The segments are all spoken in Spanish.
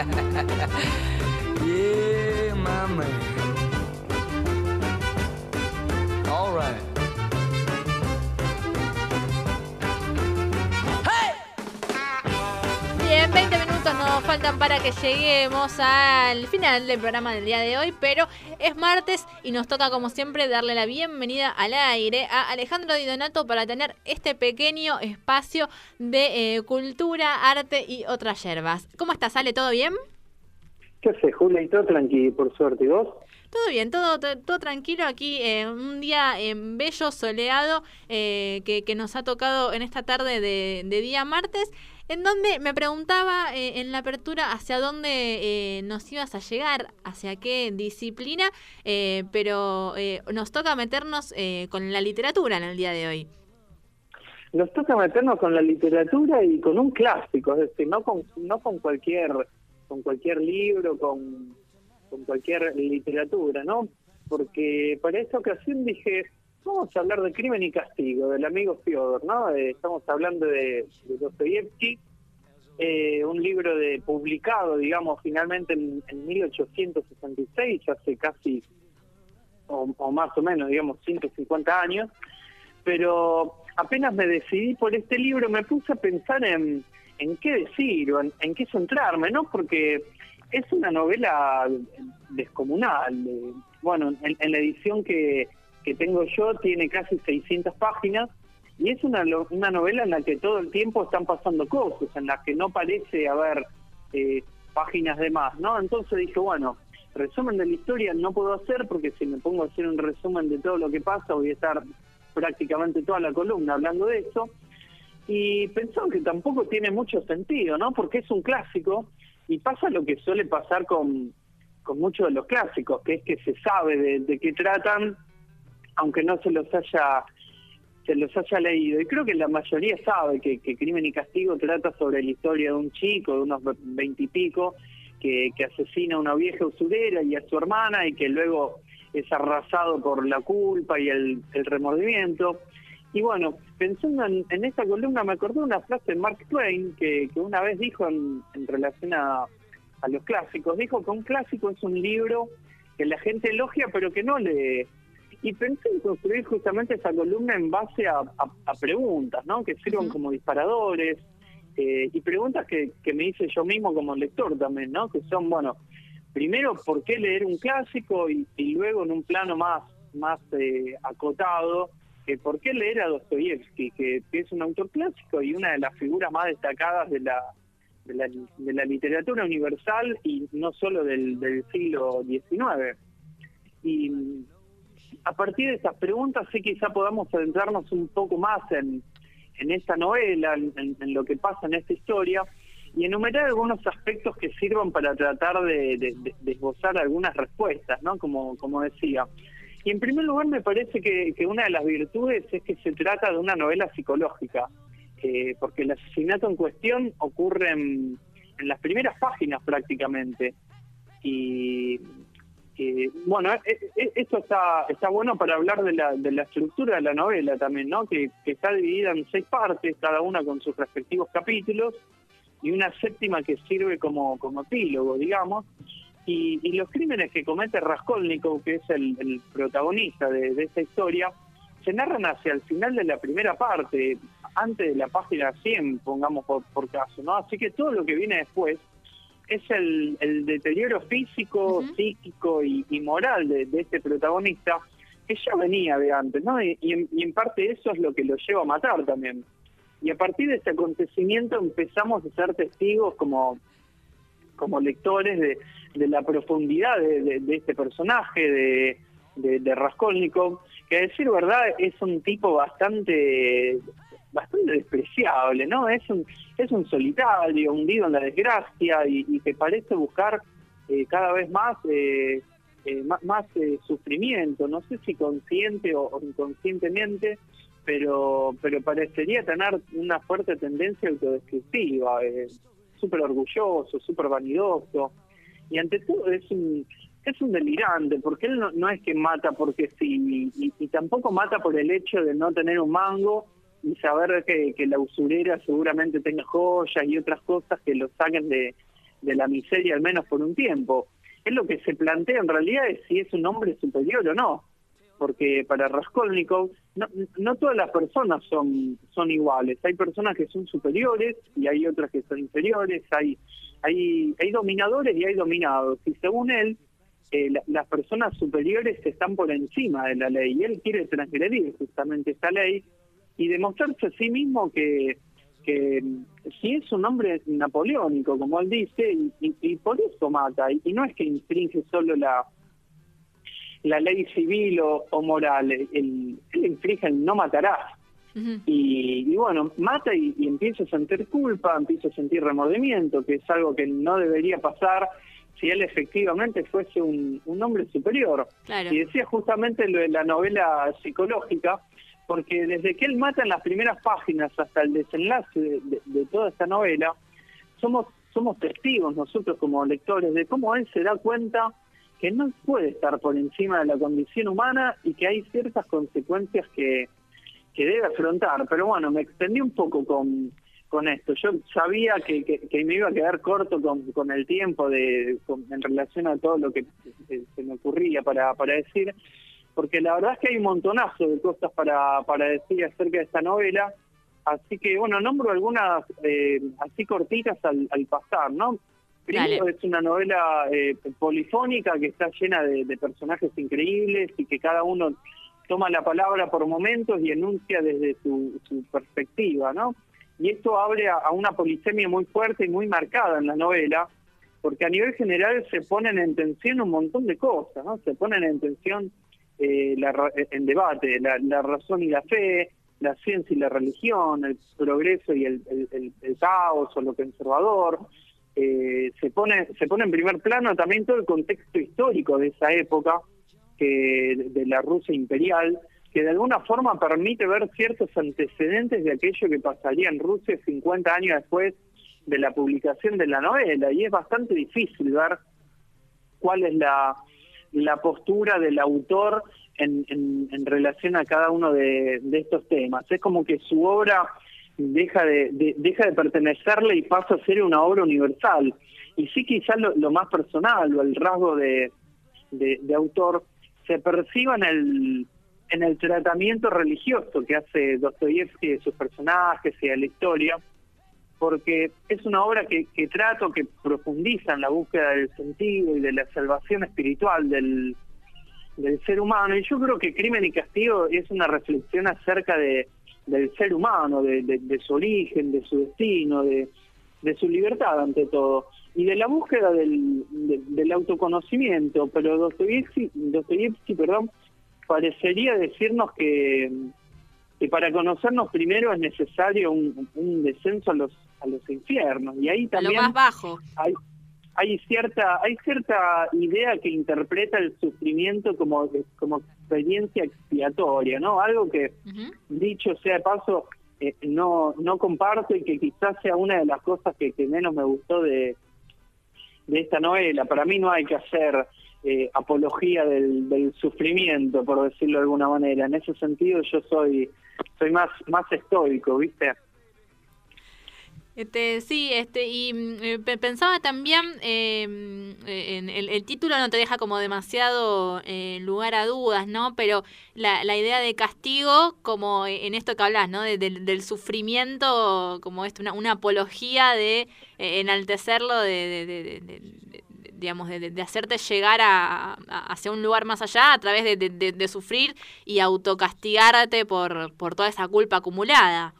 yeah, my man. All right. Minutos nos faltan para que lleguemos al final del programa del día de hoy, pero es martes y nos toca como siempre darle la bienvenida al aire a Alejandro Di Donato para tener este pequeño espacio de eh, cultura, arte y otras yerbas. ¿Cómo estás, Ale? ¿Todo bien? ¿Qué haces, Julia? Y todo tranquilo, por suerte. ¿Y vos? Todo bien, todo, todo, todo tranquilo aquí, eh, un día eh, bello, soleado, eh, que, que nos ha tocado en esta tarde de, de día martes, en donde me preguntaba eh, en la apertura hacia dónde eh, nos ibas a llegar, hacia qué disciplina, eh, pero eh, nos toca meternos eh, con la literatura en el día de hoy. Nos toca meternos con la literatura y con un clásico, es decir, no con, no con cualquier con cualquier libro, con, con cualquier literatura, ¿no? Porque para esta ocasión dije, vamos a hablar de Crimen y Castigo, del amigo Fyodor, ¿no? Eh, estamos hablando de, de Dostoyevsky, eh, un libro de publicado, digamos, finalmente en, en 1866, ya hace casi, o, más o menos, digamos, 150 años, pero apenas me decidí por este libro me puse a pensar en, en qué decir o en, en qué centrarme, ¿no? Porque es una novela descomunal. eh, Bueno, en, en la edición que, que tengo yo tiene casi 600 páginas y es una, una novela en la que todo el tiempo están pasando cosas, en la que no parece haber eh, páginas de más, ¿no? Entonces dije, bueno, resumen de la historia no puedo hacer porque si me pongo a hacer un resumen de todo lo que pasa voy a estar prácticamente toda la columna hablando de eso. Y pensaba que tampoco tiene mucho sentido, ¿no? Porque es un clásico y pasa lo que suele pasar con, con muchos de los clásicos, que es que se sabe de, de qué tratan, aunque no se los haya se los haya leído. Y creo que la mayoría sabe que, que Crimen y Castigo trata sobre la historia de un chico de unos veintipico que, asesina a una vieja usurera y a su hermana y que luego es arrasado por la culpa y el, remordimiento. Y bueno, pensando en, en esta columna me acordé una frase de Mark Twain que, una vez dijo en, en relación a, a los clásicos. Dijo que un clásico es un libro que la gente elogia pero que no lee. Y pensé en construir justamente esa columna en base a, a- a preguntas, ¿no? Que sirvan como disparadores eh, y preguntas que, que me hice yo mismo como lector también, ¿no? Que son, bueno, primero, ¿por qué leer un clásico? Y, y luego en un plano más, más eh, acotado, que ¿por qué leer a Dostoyevsky? Que, que es un autor clásico y una de las figuras más destacadas de la, de la, de la literatura universal y no solo del, del siglo XIX. Y a partir de estas preguntas sí quizá podamos adentrarnos un poco más en, en esta novela, en, lo que pasa en esta historia, y enumerar algunos aspectos que sirvan para tratar de- de esbozar algunas respuestas, ¿no? Como, como decía. Y en primer lugar me parece que, que una de las virtudes es que se trata de una novela psicológica, eh, porque el asesinato en cuestión ocurre en, en las primeras páginas prácticamente. Y bueno, eh, eh, esto está está bueno para hablar de la, de la estructura de la novela también, ¿no? Que, está dividida en seis partes, cada una con sus respectivos capítulos, y una séptima que sirve como, como epílogo, digamos. Y, los crímenes que comete Raskolnikov, que es el, el protagonista de, de esta historia, se narran hacia el final de la primera parte, antes de la página 100, pongamos por, por caso, ¿no? Así que todo lo que viene después es el, el deterioro físico, psíquico y, y moral de, de este protagonista, que ya venía de antes, ¿no? Y, y en, y en parte eso es lo que lo lleva a matar también. Y a partir de este acontecimiento empezamos a ser testigos como, como lectores de, de la profundidad de, de- de este personaje, de, de, de Raskolnikov, que a decir verdad es un tipo bastante bastante despreciable, ¿no? Es un, es un solitario, hundido en la desgracia y, y que parece buscar eh, cada vez más eh, eh, más, más, eh, sufrimiento, no sé si consciente o, inconscientemente, pero pero parecería tener una fuerte tendencia autodestructiva, eh, súper orgulloso, súper vanidoso, y ante todo es un es un delirante, porque él no, no es que mata porque sí, y, y tampoco mata por el hecho de no tener un mango y saber que, la usurera seguramente tenga joyas y otras cosas que lo saquen de, de la miseria al menos por un tiempo. Es lo que se plantea en realidad es si es un hombre superior o no, porque para Raskolnikov no, no todas las personas son, son iguales, hay personas que son superiores y hay otras que son inferiores, hay, hay, hay dominadores y hay dominados, y según él, eh, las personas superiores están por encima de la ley y él quiere transgredir justamente esta ley y demostrarse a sí mismo que, que si es un hombre napoleónico, como él dice, y, por eso mata, y, no es que infringe solo la la ley civil o, moral, él, infringe el no matarás. y, bueno, mata y, empieza a sentir culpa, empieza a sentir remordimiento, que es algo que no debería pasar si él efectivamente fuese un, hombre superior. Y decía justamente lo de la novela psicológica, porque desde que él mata en las primeras páginas hasta el desenlace de, toda esta novela, somos, somos testigos nosotros como lectores de cómo él se da cuenta que no puede estar por encima de la condición humana y que hay ciertas consecuencias que, que debe afrontar. Pero bueno, me extendí un poco con, con esto. Yo sabía que, que, me iba a quedar corto con, con el tiempo de en relación a todo lo que se, me ocurría para, para decir, porque la verdad es que hay un montonazo de cosas para, para decir acerca de esta novela. Así que, bueno, nombro algunas eh, así cortitas al, al pasar, ¿no? Primero es una novela eh, polifónica que está llena de, de personajes increíbles y que cada uno toma la palabra por momentos y enuncia desde su, su perspectiva, ¿no? y esto abre a, una polisemia muy fuerte y muy marcada en la novela, porque a nivel general se ponen en tensión un montón de cosas, ¿no? Se ponen en tensión eh, la, en debate la, razón y la fe, la ciencia y la religión, el progreso y el, caos o lo conservador. Eh, se pone se pone en primer plano también todo el contexto histórico de esa época que de la Rusia imperial que de alguna forma permite ver ciertos antecedentes de aquello que pasaría en Rusia 50 años después de la publicación de la novela. Y es bastante difícil ver cuál es la, la postura del autor en, en, relación a cada uno de, estos temas. Es como que su obra deja de, deja de pertenecerle y pasa a ser una obra universal. Y sí quizás lo, más personal o el rasgo de, de autor se perciba en el en el tratamiento religioso que hace Dostoyevsky de sus personajes y de la historia, porque es una obra que, que trato, que profundiza en la búsqueda del sentido y de la salvación espiritual del, del ser humano. Y yo creo que Crimen y Castigo es una reflexión acerca de, del ser humano, de, su origen, de su destino, de, de su libertad ante todo, y de la búsqueda del, del autoconocimiento. Pero Dostoyevsky, Dostoyevsky perdón, parecería decirnos que, que para conocernos primero es necesario un, descenso a los a los infiernos. Y ahí también lo más bajo. hay hay cierta hay cierta idea que interpreta el sufrimiento como como experiencia expiatoria no algo que dicho sea de paso eh, no no comparto y que quizás sea una de las cosas que, que menos me gustó de de esta novela. Para mí no hay que hacer eh, apología del, sufrimiento, por decirlo de alguna manera. En ese sentido yo soy soy más más estoico, ¿viste? Este, sí, este, y mm, eh, pensaba también, em, eh, en el, título no te deja como demasiado lugar a dudas, ¿no? Pero la, la idea de castigo, como en esto que hablas, ¿no? del sufrimiento, como esto, una, una apología de enaltecerlo, de, de, digamos, de, hacerte llegar a, hacia un lugar más allá a través de, sufrir y autocastigarte por, por toda esa culpa acumulada.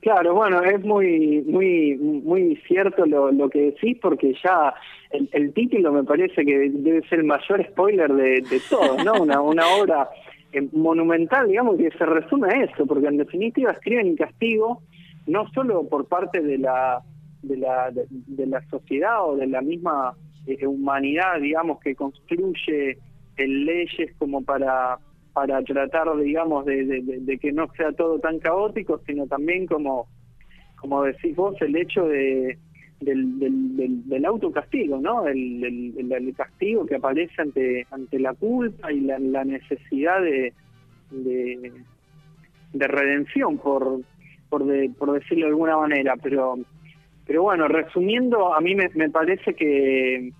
Claro, bueno, es muy muy muy cierto lo, lo que decís porque ya el, título me parece que debe ser el mayor spoiler de, de todo, ¿no? Una, una obra eh, monumental, digamos, que se resume a eso, porque en definitiva escriben y castigo no solo por parte de la de la, de, la sociedad o de la misma eh, humanidad, digamos, que construye leyes como para para tratar, digamos, de, de, que no sea todo tan caótico, sino también como, como decís vos, el hecho de, del, del, del, autocastigo, ¿no? El, el, castigo que aparece ante, ante la culpa y la, la necesidad de, de, de redención, por, por, de, por decirlo de alguna manera, pero pero bueno, resumiendo, a mí me parece que,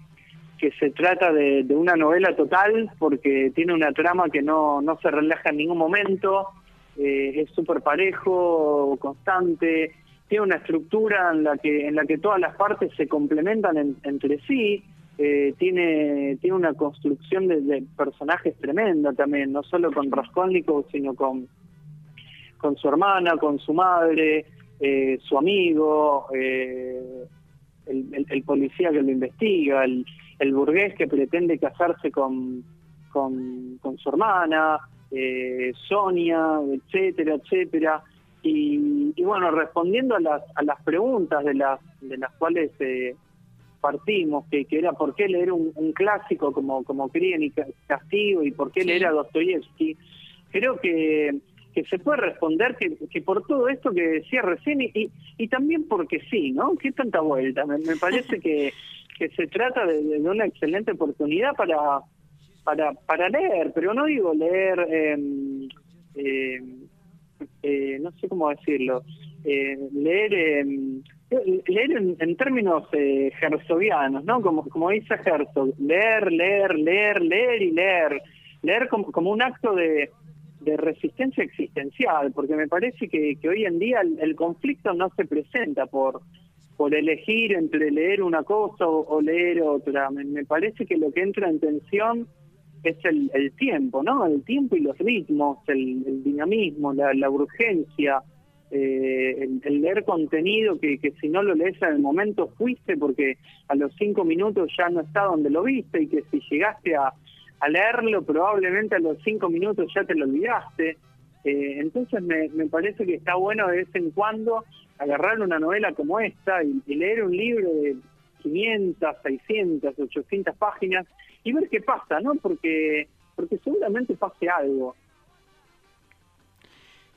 que se trata de, de, una novela total porque tiene una trama que no, no se relaja en ningún momento, eh, es súper parejo, constante, tiene una estructura en la que, en la que todas las partes se complementan en, entre sí, eh, tiene, tiene una construcción de, de, personajes tremenda también, no solo con Raskolnikov, sino con, con su hermana, con su madre, eh, su amigo, el, el, el, policía que lo investiga, el, el burgués que pretende casarse con, con, con su hermana, eh, Sonia, etcétera, etcétera. Y, y, bueno, respondiendo a las, a las preguntas de las, de las cuales eh, partimos, que, que, era por qué leer un, un, clásico como, como y Castigo y por qué sí. leer a Dostoyevsky, creo que, que se puede responder que, que, por todo esto que decía recién y, y, también porque sí, ¿no? ¿Qué tanta vuelta? Me, me parece que, que se trata de, una excelente oportunidad para, para, para leer, pero no digo leer... Eh, eh, eh, no sé cómo decirlo, eh, leer eh, leer en, en términos eh, herzogianos, ¿no? Como, como dice Herzog, leer, leer, leer, leer y leer, leer como, como un acto de, de resistencia existencial, porque me parece que, que hoy en día el, conflicto no se presenta por por elegir entre leer una cosa o, leer otra. Me, me, parece que lo que entra en tensión es el, el tiempo, ¿no? El tiempo y los ritmos, el, el dinamismo, la, la urgencia, eh, el, el, leer contenido que, que si no lo lees en el momento fuiste porque a los cinco minutos ya no está donde lo viste y que si llegaste a, a leerlo probablemente a los cinco minutos ya te lo olvidaste. Eh, entonces me, me parece que está bueno de vez en cuando agarrar una novela como esta y, leer un libro de 500, 600, 800 páginas y ver qué pasa, ¿no? Porque porque seguramente pase algo.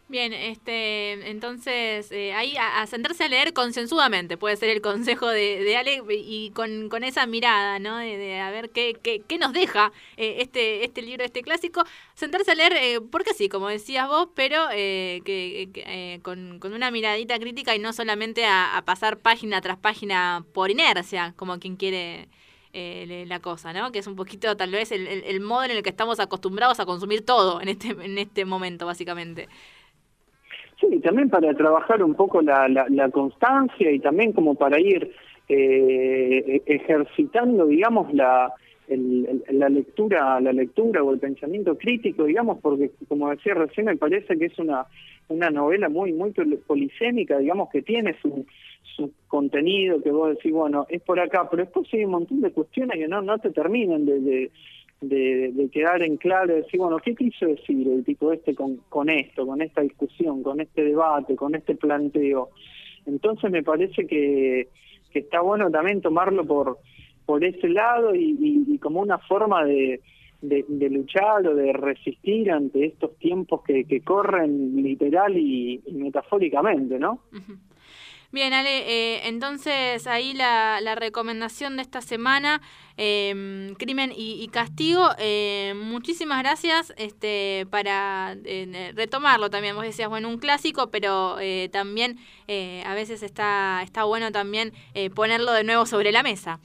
Bien, este, entonces eh, ahí a, sentarse a leer consensudamente puede ser el consejo de, de Ale y con, con, esa mirada, ¿no? De, de a ver qué, qué, qué nos deja eh, este, este libro, este clásico. Sentarse a leer, eh, porque sí, como decías vos, pero eh, que, que eh, con, con, una miradita crítica y no solamente a, pasar página tras página por inercia, como quien quiere la cosa, ¿no? Que es un poquito tal vez el, el, el, modo en el que estamos acostumbrados a consumir todo en este, en este momento, básicamente. Sí, también para trabajar un poco la, la, la constancia y también como para ir eh, ejercitando, digamos, la, el, la lectura, la lectura o el pensamiento crítico, digamos, porque como decía recién me parece que es una una novela muy muy polisémica, digamos, que tiene su su contenido, que vos decís, bueno, es por acá, pero después hay un montón de cuestiones que no no te terminan de, de de, de, quedar en claro, de decir, bueno, ¿qué quiso decir el tipo este con, esto, con esta discusión, con este debate, con este planteo? Entonces me parece que, que está bueno también tomarlo por, por ese lado y, como una forma de, de, luchar o de resistir ante estos tiempos que, que corren literal y, y metafóricamente, ¿no? Uh. Bien, Ale, eh, entonces ahí la, la, recomendación de esta semana, eh, Crimen y, y Castigo. Eh, muchísimas gracias este, para eh, retomarlo también. Vos decías, bueno, un clásico, pero eh, también a veces está, está bueno también ponerlo de nuevo sobre la mesa.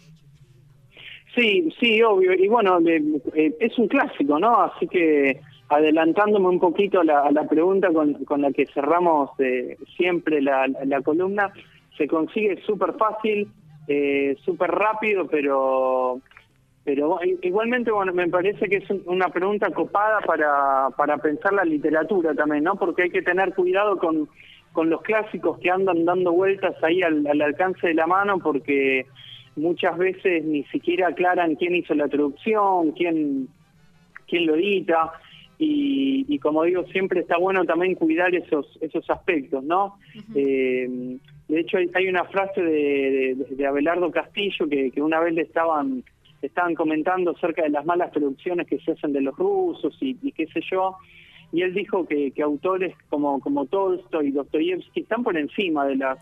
Sí, sí, obvio. Y bueno, es un clásico, ¿no? Así que adelantándome un poquito a la, la pregunta con, con, la que cerramos eh, siempre la, la, columna, se consigue súper fácil, eh, súper rápido, pero pero igualmente bueno me parece que es una pregunta copada para, para pensar la literatura también, ¿no? Porque hay que tener cuidado con, con los clásicos que andan dando vueltas ahí al, al alcance de la mano porque muchas veces ni siquiera aclaran quién hizo la traducción, quién, quién lo edita y, y, como digo, siempre está bueno también cuidar esos esos aspectos, ¿no? Uh -huh. eh, de hecho, hay, hay una frase de, de, de, Abelardo Castillo que, que una vez le estaban estaban comentando acerca de las malas traducciones que se hacen de los rusos y, y qué sé yo, y él dijo que, que autores como, como Tolstoy y Dostoyevsky están por encima de las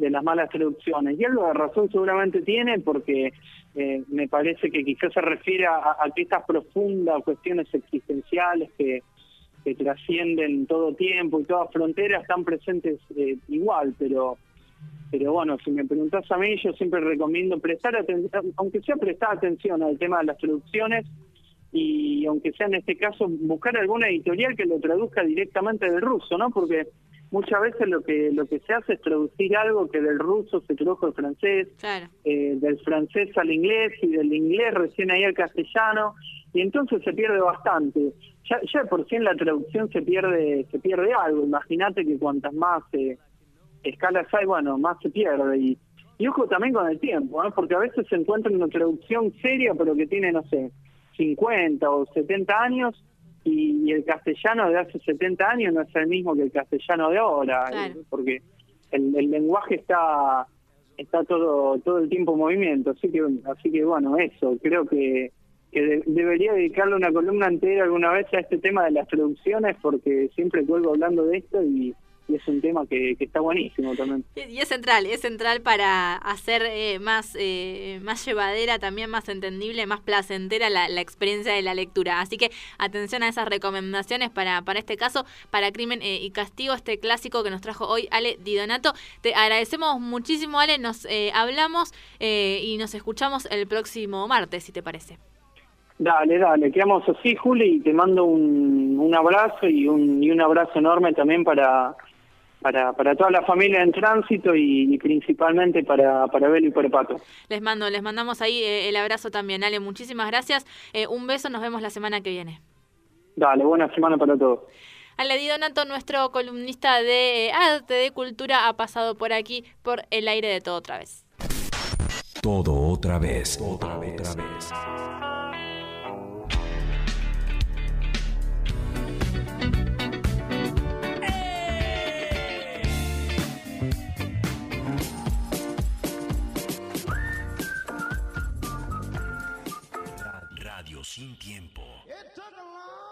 de las malas traducciones. Y algo de razón seguramente tiene porque eh, me parece que quizás se refiere a, que estas profundas cuestiones existenciales que, que trascienden todo tiempo y todas fronteras están presentes eh, igual, pero pero bueno, si me preguntás a mí, yo siempre recomiendo prestar atención, aunque sea prestar atención al tema de las traducciones y aunque sea en este caso buscar alguna editorial que lo traduzca directamente del ruso, ¿no? Porque muchas veces lo que lo que se hace es traducir algo que del ruso se tradujo al francés, eh, del francés al inglés y del inglés recién ahí al castellano y entonces se pierde bastante. Ya, ya por sí en la traducción se pierde se pierde algo. Imagínate que cuantas más eh, escalas hay, bueno, más se pierde y y ojo también con el tiempo, ¿no? porque a veces se encuentra una traducción seria, pero que tiene, no sé, 50 o 70 años y, el castellano de hace 70 años no es el mismo que el castellano de ahora, porque el, lenguaje está está todo todo el tiempo en movimiento, así que así que bueno, eso, creo que que debería dedicarle una columna entera alguna vez a este tema de las traducciones porque siempre vuelvo hablando de esto y y es un tema que, está buenísimo también. Y es central, es central para hacer eh, más, eh, más llevadera, también más entendible, más placentera la, experiencia de la lectura. Así que atención a esas recomendaciones para, para este caso, para Crimen eh, y Castigo, este clásico que nos trajo hoy Ale Di Donato. Te agradecemos muchísimo, Ale, nos hablamos y nos escuchamos el próximo martes, si te parece. Dale, dale, quedamos así, Juli, y te mando un, un abrazo y un, y un abrazo enorme también para, para, para toda la familia en tránsito y, principalmente para, para Belo y para Pato. Les mando, les mandamos ahí eh, el abrazo también, Ale, muchísimas gracias. Eh, un beso, nos vemos la semana que viene. Dale, buena semana para todos. Ale Di Donato, nuestro columnista de eh, arte, de cultura, ha pasado por aquí, por el aire de todo otra vez. Todo otra vez. Otra vez. Otra vez. Sin tiempo.